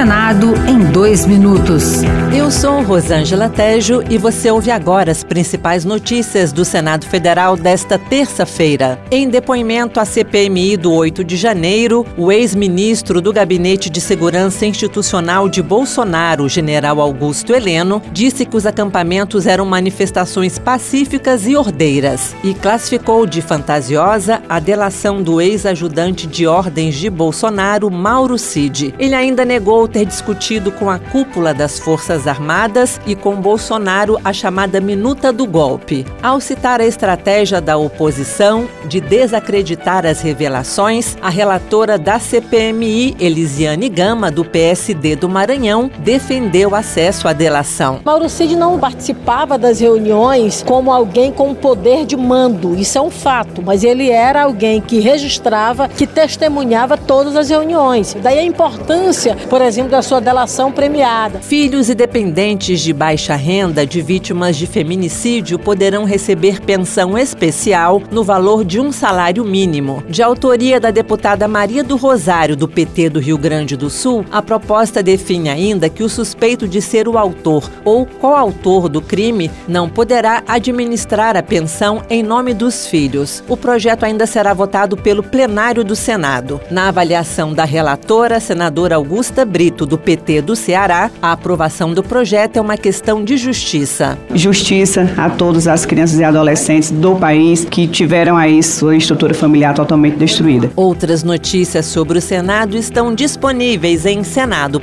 Senado em dois minutos. Eu sou Rosângela Tejo e você ouve agora as principais notícias do Senado Federal desta terça-feira. Em depoimento à CPMI do 8 de janeiro, o ex-ministro do Gabinete de Segurança Institucional de Bolsonaro, general Augusto Heleno, disse que os acampamentos eram manifestações pacíficas e ordeiras e classificou de fantasiosa a delação do ex-ajudante de ordens de Bolsonaro, Mauro Cid. Ele ainda negou ter discutido com a cúpula das Forças Armadas e com Bolsonaro a chamada minuta do golpe. Ao citar a estratégia da oposição de desacreditar as revelações, a relatora da CPMI, Elisiane Gama, do PSD do Maranhão, defendeu acesso à delação. Mauro Cid não participava das reuniões como alguém com poder de mando, isso é um fato, mas ele era alguém que registrava, que testemunhava todas as reuniões. Daí a importância, por exemplo, da sua delação premiada. Filhos e dependentes de baixa renda de vítimas de feminicídio poderão receber pensão especial no valor de um salário mínimo. De autoria da deputada Maria do Rosário, do PT do Rio Grande do Sul, a proposta define ainda que o suspeito de ser o autor ou coautor do crime não poderá administrar a pensão em nome dos filhos. O projeto ainda será votado pelo plenário do Senado. Na avaliação da relatora, senadora Augusta Brito, do PT do Ceará, a aprovação do projeto é uma questão de justiça. Justiça a todas as crianças e adolescentes do país que tiveram aí sua estrutura familiar totalmente destruída. Outras notícias sobre o Senado estão disponíveis em senado.leg.br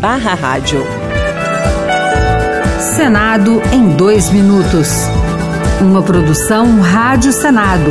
barra rádio. Senado em dois minutos. Uma produção Rádio Senado.